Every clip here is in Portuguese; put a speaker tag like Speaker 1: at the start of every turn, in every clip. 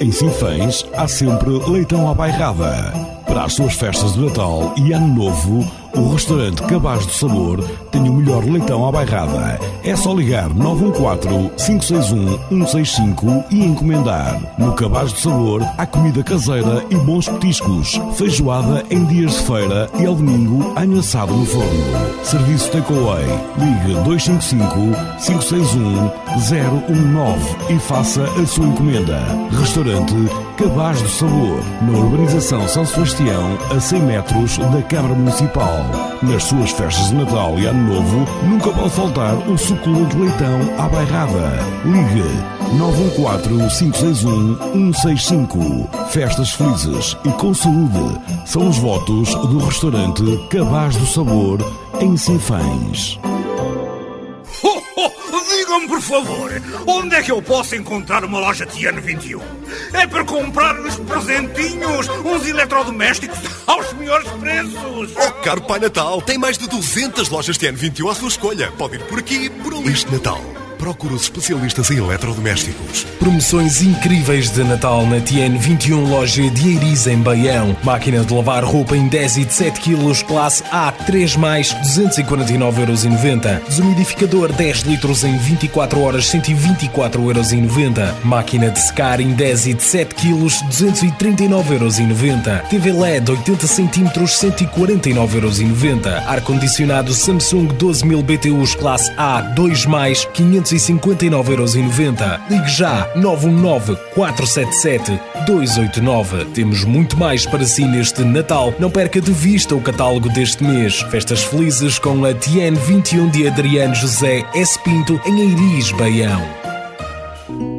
Speaker 1: Em Sinfãs há sempre leitão à bairrada. Para as suas festas de Natal e Ano Novo, o restaurante Cabaz do Sabor tem o melhor leitão à bairrada. É só ligar 914-561-165 e encomendar. No Cabaz do Sabor há comida caseira e bons petiscos, feijoada em dias de feira e ao domingo anho assado no forno. Serviço Takeaway. Ligue 255-561-019 e faça a sua encomenda. Restaurante Cabaz do Sabor, na urbanização São Sebastião, a 100 metros da Câmara Municipal. Nas suas festas de Natal e Ano Novo, nunca pode faltar o suculento leitão à bairrada. Ligue 914-561-165. Festas felizes e com saúde são os votos do restaurante Cabaz do Sabor, em Sinfãs.
Speaker 2: Oh, oh, Digam-me, por favor, onde é que eu posso encontrar uma loja Tiano 21? É para comprar uns presentinhos, uns eletrodomésticos aos melhores preços.
Speaker 3: Oh, caro Pai Natal, tem mais de 200 lojas TN21 à sua escolha. Pode ir por aqui, por ali. Este Natal, procura os especialistas em eletrodomésticos.
Speaker 4: Promoções incríveis de Natal na TN 21 loja de Eiriz em Baião. Máquina de lavar roupa em 10 e de 7 kg, classe A, 3 mais, 249,90€. Desumidificador 10 litros em 24 horas, 124,90€. Máquina de secar em 10 e de 7 kg, 239,90€. TV LED 80 cm, 149,90€. Ar-condicionado Samsung 12000 BTUs, classe A, 2 mais, 559,90€. Ligue já 919-477-289. Temos muito mais para si neste Natal. Não perca de vista o catálogo deste mês. Festas felizes com a TN 21 de Adriano José S. Pinto em Eiris, Baião.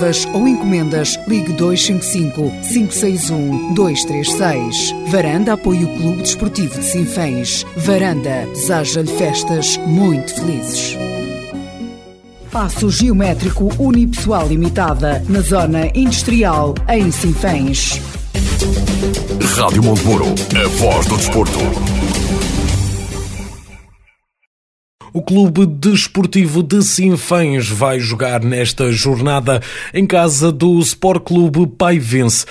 Speaker 5: reservas ou encomendas, ligue 255 561 236. Varanda apoia o Clube Desportivo de Sinfãs. Varanda deseja-lhe festas muito felizes. Passo Geométrico Unipessoal Limitada, na Zona Industrial, em Sinfãs.
Speaker 6: Rádio Montemuro, a voz do desporto.
Speaker 4: O Clube Desportivo de Sinfãs vai jogar nesta jornada em casa do Sport Clube Paivense,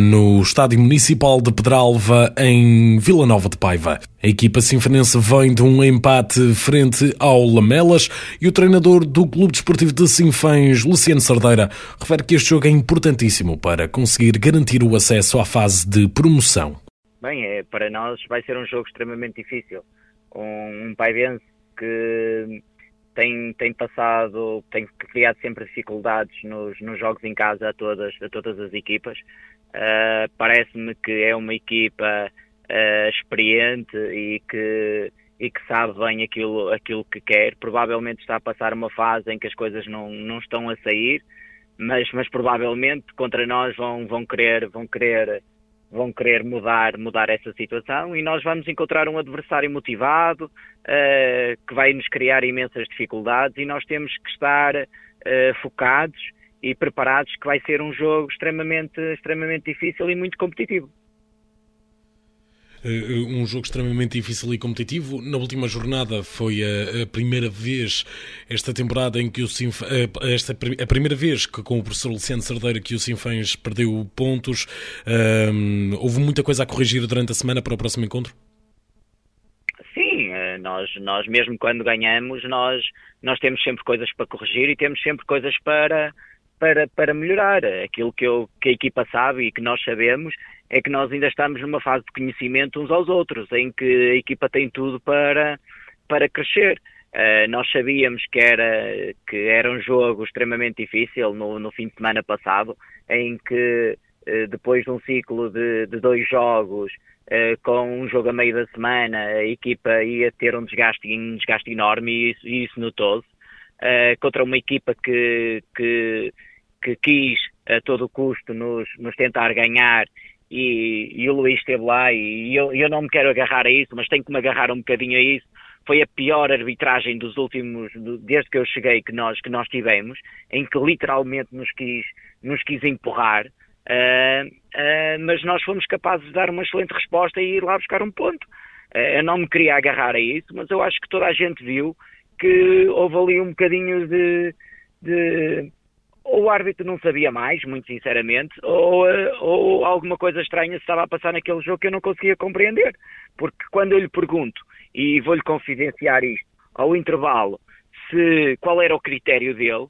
Speaker 4: no Estádio Municipal de Pedralva, em Vila Nova de Paiva. A equipa sinfanense vem de um empate frente ao Lamelas e o treinador do Clube Desportivo de Sinfãs, Luciano Sardeira, refere que este jogo é importantíssimo para conseguir garantir o acesso à fase de promoção.
Speaker 7: Bem, é, para nós vai ser um jogo extremamente difícil. Um, um Paivense que tem, tem passado, tem criado sempre dificuldades nos, nos jogos em casa a todas, a todas as equipas. Uh, Parece-me que é uma equipa uh, experiente e que, e que sabe bem aquilo, aquilo que quer. Provavelmente está a passar uma fase em que as coisas não, não estão a sair, mas, mas provavelmente contra nós vão, vão querer, vão querer, vão querer mudar, mudar essa situação e nós vamos encontrar um adversário motivado uh, que vai nos criar imensas dificuldades e nós temos que estar uh, focados e preparados que vai ser um jogo extremamente, extremamente difícil e muito competitivo.
Speaker 4: Eh, um jogo extremamente difícil e competitivo. Na última jornada foi a, primeira vez esta temporada em que o Sinf... Eh, esta a primeira vez que com o professor Luciano Cerdeira que o Sinfãs perdeu pontos. Um, houve muita coisa a corrigir durante a semana para o próximo encontro?
Speaker 7: Sim, eh, nós, nós mesmo quando ganhamos, nós, nós temos sempre coisas para corrigir e temos sempre coisas para, para, para melhorar. Aquilo que, eu, que a equipa sabe e que nós sabemos é que nós ainda estamos numa fase de conhecimento uns aos outros, em que a equipa tem tudo para, para crescer. Uh, nós sabíamos que era, que era um jogo extremamente difícil no, no fim de semana passado, em que uh, depois de um ciclo de, de dois jogos, uh, com um jogo a meio da semana, a equipa ia ter um desgaste, um desgaste enorme e isso, isso notou-se. Contra uma equipa que, que, que quis a todo custo nos, nos tentar ganhar e, e, o Luís esteve lá e eu, eu não me quero agarrar a isso, mas tenho que me agarrar um bocadinho a isso. Foi a pior arbitragem dos últimos, desde que eu cheguei, que nós, que nós tivemos, em que literalmente nos quis, nos quis empurrar, uh, uh, mas nós fomos capazes de dar uma excelente resposta e ir lá buscar um ponto. Uh, eu não me queria agarrar a isso, mas eu acho que toda a gente viu que houve ali um bocadinho de, de ou o árbitro não sabia mais, muito sinceramente, ou, ou alguma coisa estranha se estava a passar naquele jogo que eu não conseguia compreender. Porque quando eu lhe pergunto, e vou-lhe confidenciar isto, ao intervalo, se, qual era o critério dele,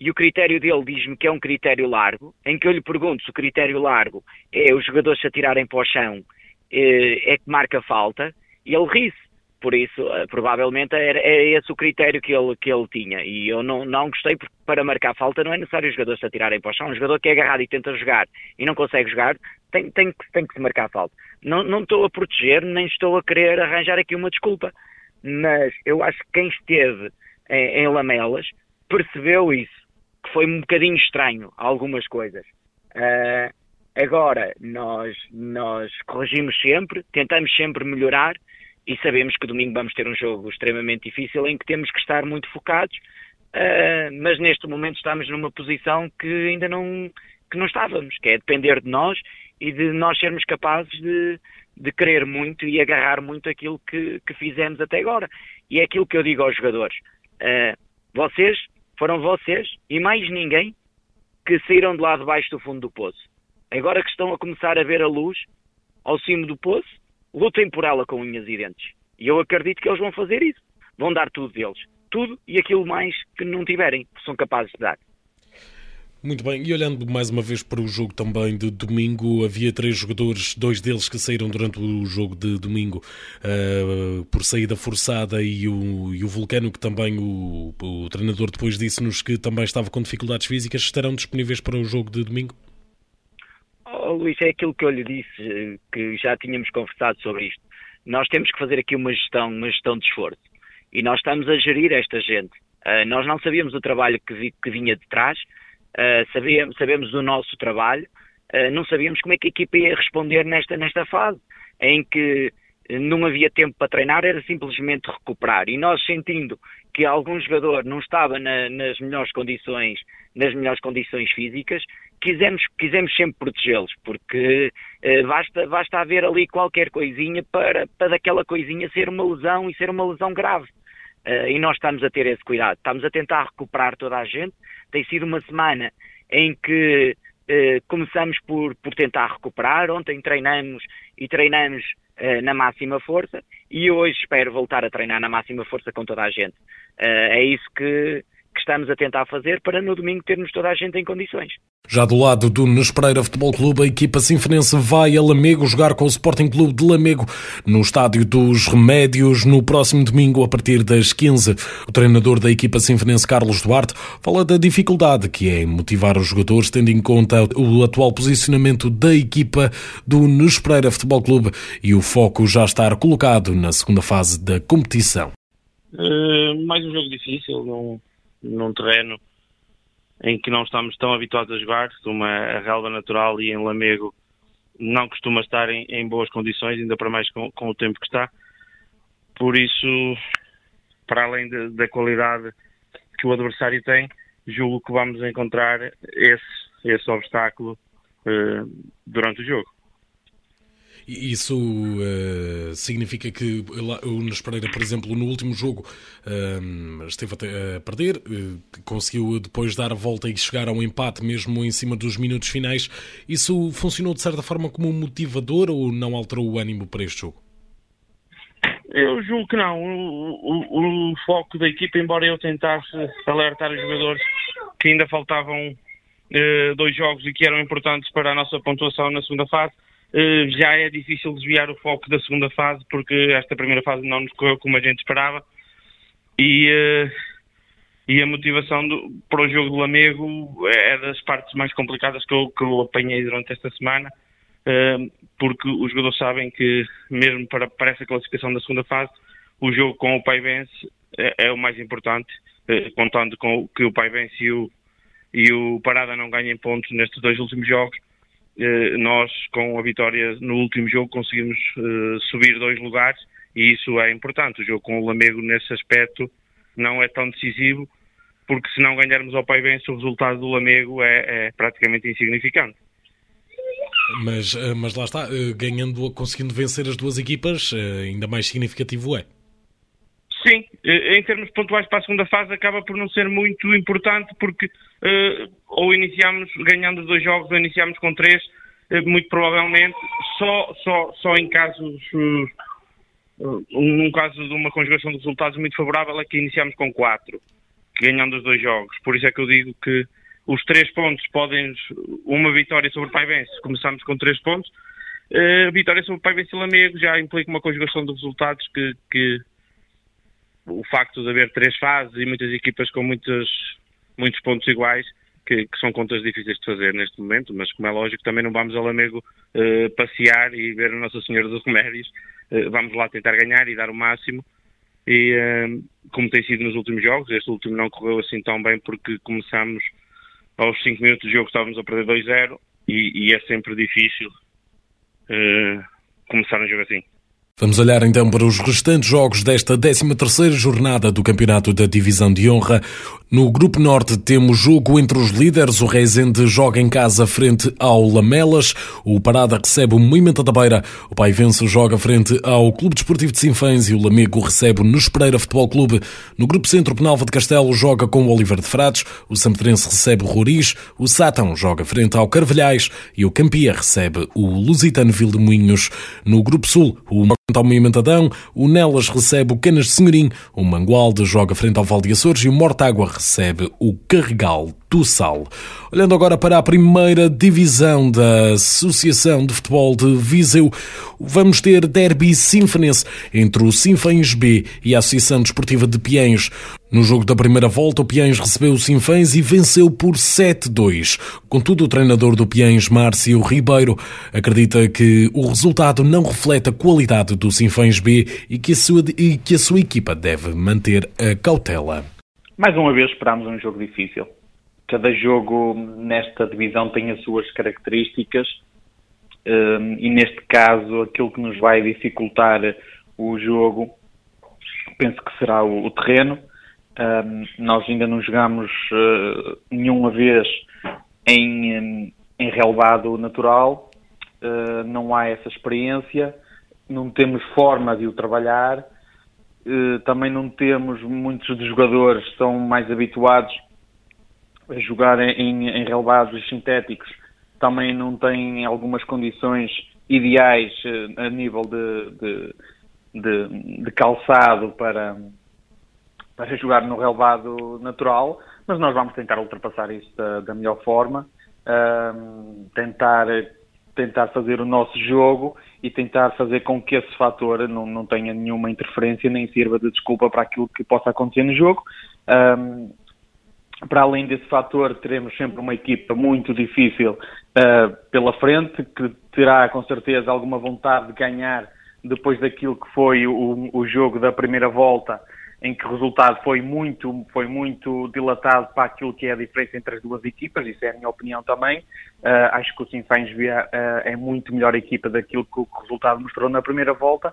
Speaker 7: e o critério dele diz-me que é um critério largo, em que eu lhe pergunto se o critério largo é os jogadores se atirarem para o chão, eh, é que marca falta, e ele ri-se. Por isso, uh, provavelmente era, é esse o critério que ele, que ele tinha. E eu não, não gostei, porque para marcar falta não é necessário os jogadores se atirarem para o chão. Um jogador que é agarrado e tenta jogar e não consegue jogar, tem, tem, tem que se marcar falta. Não, não estou a proteger, nem estou a querer arranjar aqui uma desculpa. Mas eu acho que quem esteve em, em Lamelas percebeu isso, que foi um bocadinho estranho algumas coisas. Uh, agora, nós, nós corrigimos sempre, tentamos sempre melhorar e sabemos que domingo vamos ter um jogo extremamente difícil em que temos que estar muito focados, uh, mas neste momento estamos numa posição que ainda não, que não estávamos, que é depender de nós e de nós sermos capazes de, de querer muito e agarrar muito aquilo que, que fizemos até agora. E é aquilo que eu digo aos jogadores. Uh, vocês, foram vocês e mais ninguém que saíram de lá debaixo do fundo do poço. Agora que estão a começar a ver a luz ao cimo do poço, lutem por ela com unhas e dentes. E eu acredito que eles vão fazer isso. Vão dar tudo deles. Tudo e aquilo mais que não tiverem, que são capazes de dar.
Speaker 4: Muito bem, e olhando mais uma vez para o jogo também de domingo, havia três jogadores, dois deles que saíram durante o jogo de domingo uh, por saída forçada e o, e o Vulcano, que também o, o treinador depois disse-nos que também estava com dificuldades físicas, estarão disponíveis para o jogo de domingo?
Speaker 7: Oh, Luís, é aquilo que eu lhe disse, que já tínhamos conversado sobre isto. Nós temos que fazer aqui uma gestão, uma gestão de esforço. E nós estamos a gerir esta gente. Uh, nós não sabíamos o trabalho que, que vinha de trás, uh, sabíamos, sabemos do nosso trabalho, uh, não sabíamos como é que a equipa ia responder nesta, nesta fase, em que não havia tempo para treinar, era simplesmente recuperar. E nós sentindo que algum jogador não estava na, nas melhores condições, nas melhores condições físicas, quisemos, quisemos sempre protegê-los, porque uh, basta, basta haver ali qualquer coisinha para, para aquela coisinha ser uma lesão e ser uma lesão grave. Uh, e nós estamos a ter esse cuidado, estamos a tentar recuperar toda a gente. Tem sido uma semana em que uh, começamos por, por tentar recuperar. Ontem treinamos e treinamos na máxima força e hoje espero voltar a treinar na máxima força com toda a gente. é isso que estamos a tentar fazer para no domingo termos toda a gente em condições.
Speaker 4: Já do lado do Nespereira Futebol Clube, a equipa sinfonense vai a Lamego jogar com o Sporting Clube de Lamego no Estádio dos Remédios no próximo domingo a partir das 15. O treinador da equipa sinfonense, Carlos Duarte, fala da dificuldade que é motivar os jogadores tendo em conta o atual posicionamento da equipa do Nespereira Futebol Clube e o foco já estar colocado na segunda fase da competição.
Speaker 8: Uh, mais um jogo difícil, num, num terreno em que não estamos tão habituados a jogar, uma a relva natural e em Lamego não costuma estar em, em boas condições, ainda para mais com, com, o tempo que está. Por isso, para além de, da qualidade que o adversário tem, julgo que vamos encontrar esse, esse obstáculo uh, durante o jogo.
Speaker 4: Isso uh, significa que o Nunes Pereira, por exemplo, no último jogo uh, esteve a perder, uh, conseguiu depois dar a volta e chegar ao empate mesmo em cima dos minutos finais. Isso funcionou de certa forma como um motivador ou não alterou o ânimo para este jogo?
Speaker 8: Eu julgo que não. O, o, o foco da equipa, embora eu tentasse alertar os jogadores que ainda faltavam dois jogos e que eram importantes para a nossa pontuação na segunda fase, eh, já é difícil desviar o foco da segunda fase porque esta primeira fase não nos correu como a gente esperava. E, eh, e a motivação do, para o jogo do Lamego é das partes mais complicadas que eu, que eu apanhei durante esta semana eh, porque os jogadores sabem que mesmo para, para essa classificação da segunda fase o jogo com o Paivense é, é o mais importante contando com que o Paivense e o, e o Parada não ganhem pontos nestes dois últimos jogos. eh, nós, com a vitória no último jogo, conseguimos uh, subir dois lugares e isso é importante. O jogo com o Lamego, nesse aspecto, não é tão decisivo, porque se não ganharmos ao Pai Benço, o resultado do Lamego é, é praticamente insignificante.
Speaker 4: Mas, eh, mas lá está, ganhando, conseguindo vencer as duas equipas, ainda mais significativo é.
Speaker 8: Sim, em termos pontuais para a segunda fase acaba por não ser muito importante porque uh, ou iniciamos ganhando dois jogos ou iniciamos com três, uh, muito provavelmente só, só, só em casos num caso de uma conjugação de resultados muito favorável é que iniciamos com quatro, ganhando os dois jogos. Por isso é que eu digo que os três pontos podem uma vitória sobre o Paivense, começamos com três pontos. Uh, vitória sobre o Paivense e Lamego já implica uma conjugação de resultados que, que o facto de haver três fases e muitas equipas com muitos, muitos pontos iguais, que, que, são contas difíceis de fazer neste momento, mas como é lógico, também não vamos ao Lamego uh, passear e ver a Nossa Senhora dos Remédios. Uh, vamos lá tentar ganhar e dar o máximo. E uh, como tem sido nos últimos jogos, este último não correu assim tão bem porque começamos aos 5 minutos do jogo, estávamos a perder 2-0 e, e, é sempre difícil começar um jogo assim.
Speaker 4: Vamos olhar então para os restantes jogos desta 13ª jornada do Campeonato da Divisão de Honra. No Grupo Norte temos jogo entre os líderes. O Reisende joga em casa frente ao Lamelas. O Parada recebe o Moimenta da Beira. O Paivense joga frente ao Clube Desportivo de Sinfãs e o Lamego recebe o Nespereira Futebol Clube. No Grupo Centro, Penalva de Castelo joga com o Oliver de Frades. O Sampedrense recebe o Roriz. O Sátão joga frente ao Carvalhais e o Campia recebe o Lusitano Vildemunhos. No Grupo Sul, o ao Moimentadão, o Nelas recebe o Canas de Senhorim, o Mangualde joga frente ao Val de Açores e o Mortágua recebe o Carregal do Sal. Olhando agora para a primeira divisão da Associação de Futebol de Viseu, vamos ter derby sinfonense entre o Sinfãs B e a Associação Desportiva de Piens. No jogo da primeira volta, o Piens recebeu o Sinfãs e venceu por 7-2. Contudo, o treinador do Piens, Márcio Ribeiro, acredita que o resultado não reflete a qualidade do Sinfãs B e que a sua, e que a sua equipa deve manter a cautela.
Speaker 9: Mais uma vez esperamos um jogo difícil cada jogo nesta divisão tem as suas características um, e neste caso aquilo que nos vai dificultar o jogo penso que será o terreno. Um, nós ainda não jogamos uh, nenhuma vez em, em relevado natural, uh, não há essa experiência, não temos forma de o trabalhar, uh, também não temos muitos dos jogadores são mais habituados a jogar em, em relevados sintéticos. Também não tem algumas condições ideais a nível de, de, de, de, calçado para, para jogar no relevado natural, mas nós vamos tentar ultrapassar isso da, da melhor forma, tentar, tentar fazer o nosso jogo e tentar fazer com que esse fator não, não tenha nenhuma interferência nem sirva de desculpa para aquilo que possa acontecer no jogo. Para além desse fator, teremos sempre uma equipa muito difícil uh, pela frente, que terá com certeza alguma vontade de ganhar depois daquilo que foi o, o jogo da primeira volta em que o resultado foi muito, foi muito dilatado para aquilo que é a diferença entre as duas equipas, isso é a minha opinião também. Uh, acho que o Sinfãs uh, é muito melhor equipa daquilo que o resultado mostrou na primeira volta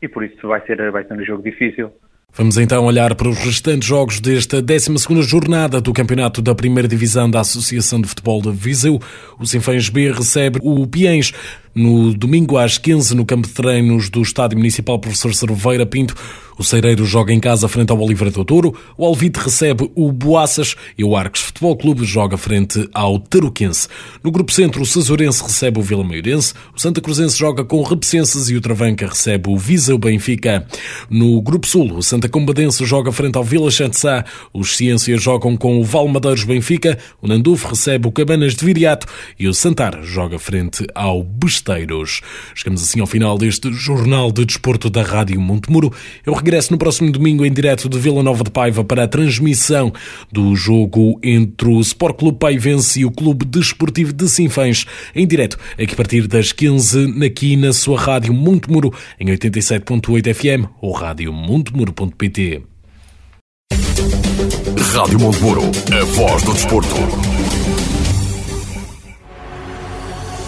Speaker 9: e por isso vai ser, vai ser um jogo difícil.
Speaker 4: Vamos então olhar para os restantes jogos desta 12 jornada do Campeonato da Primeira Divisão da Associação de Futebol de Viseu. O Sinfãs B recebe o Piens no domingo às 15 no campo de treinos do Estádio Municipal Professor Cerveira Pinto. O Ceireiro joga em casa frente ao Oliveira do Touro, o Alvite recebe o Boaças e o Arcos Futebol Clube joga frente ao Taruquense. No grupo centro, o Cesurense recebe o Vila Maiorense, o Santa Cruzense joga com o Repesenses e o Travanca recebe o Viseu Benfica. No grupo sul, o Santa Combadense joga frente ao Vila Chantzá, os Ciências jogam com o Valmadeiros Benfica, o Nandufo recebe o Cabanas de Viriato e o Santar joga frente ao Best Mosteiros. Chegamos assim ao final deste Jornal de Desporto da Rádio Montemuro. Eu regresso no próximo domingo em direto de Vila Nova de Paiva para a transmissão do jogo entre o Sport Clube Paivense e o Clube Desportivo de Sinfãs, em direto, aqui a partir das 15 aqui na sua Rádio Montemuro, em 87.8 FM ou rádio montemuro.pt.
Speaker 6: Rádio Montemuro, a voz do desporto.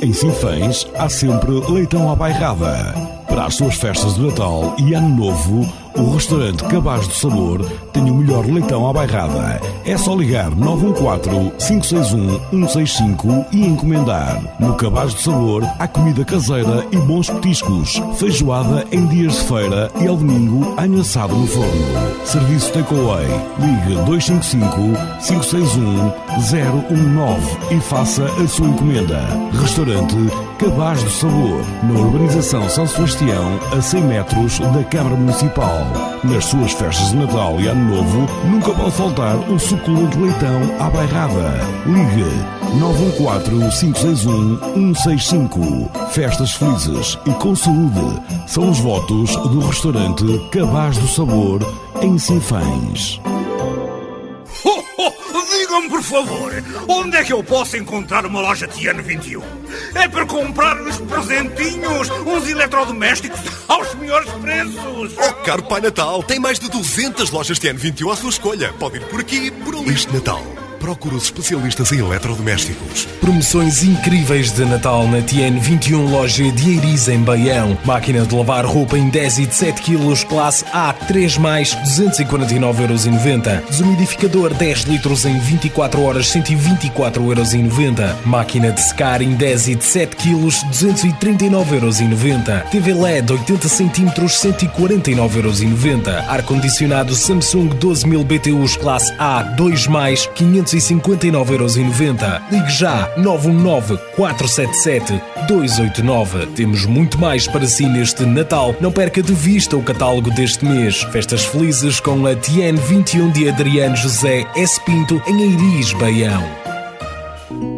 Speaker 1: Em Sinfãs há sempre leitão à bairrada. Para as suas festas de Natal e Ano Novo, o restaurante Cabaz do Sabor tem o melhor leitão à bairrada. É só ligar 914-561-165 e encomendar. No Cabaz do Sabor há comida caseira e bons petiscos. Feijoada em dias de feira e ao domingo anho assado no forno. Serviço Takeaway. Ligue 255-561-019 e faça a sua encomenda. Restaurante Cabaz do Sabor. Na urbanização São Sebastião, a 100 metros da Câmara Municipal. Nas suas festas de Natal e Ano Novo, nunca pode faltar o suculento leitão à bairrada. Ligue 914-561-165. Festas felizes e com saúde são os votos do restaurante Cabaz do Sabor, em Sinfãs.
Speaker 2: Digam-me, por favor, onde é que eu posso encontrar uma loja Tiano 21? É para comprar uns presentinhos, uns eletrodomésticos aos melhores preços.
Speaker 3: Oh, caro Pai Natal, tem mais de 200 lojas Tiano 21 à sua escolha. Pode ir por aqui, por ali. Este Natal procura os especialistas em eletrodomésticos.
Speaker 4: Promoções incríveis de Natal na TN 21 loja de em Baião. Máquina de lavar roupa em 10 e de 7 kg, classe A, 3 mais, 249,90€. Desumidificador 10 litros em 24 horas, 124,90€. Máquina de secar em 10 e de 7 kg, 239,90€. TV LED 80 cm, 149,90€. Ar-condicionado Samsung 12000 BTUs, classe A, 2 mais, 500 259,90€. Ligue já 919 477 289. Temos muito mais para si neste Natal. Não perca de vista o catálogo deste mês. Festas felizes com a TN 21 de Adriano José S. Pinto em Eiris, Baião.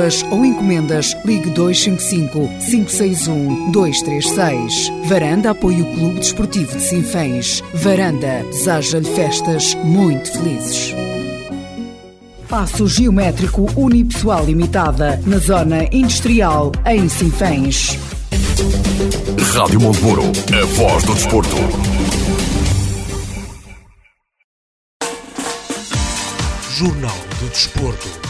Speaker 5: reservas ou encomendas, ligue 255 561 236. Varanda apoia o Clube Desportivo de Sinfãs. Varanda deseja-lhe festas muito felizes. Passo Geométrico Unipessoal Limitada, na Zona Industrial, em Sinfãs.
Speaker 10: Rádio Monteburo, a voz do desporto.
Speaker 4: Jornal do Desporto.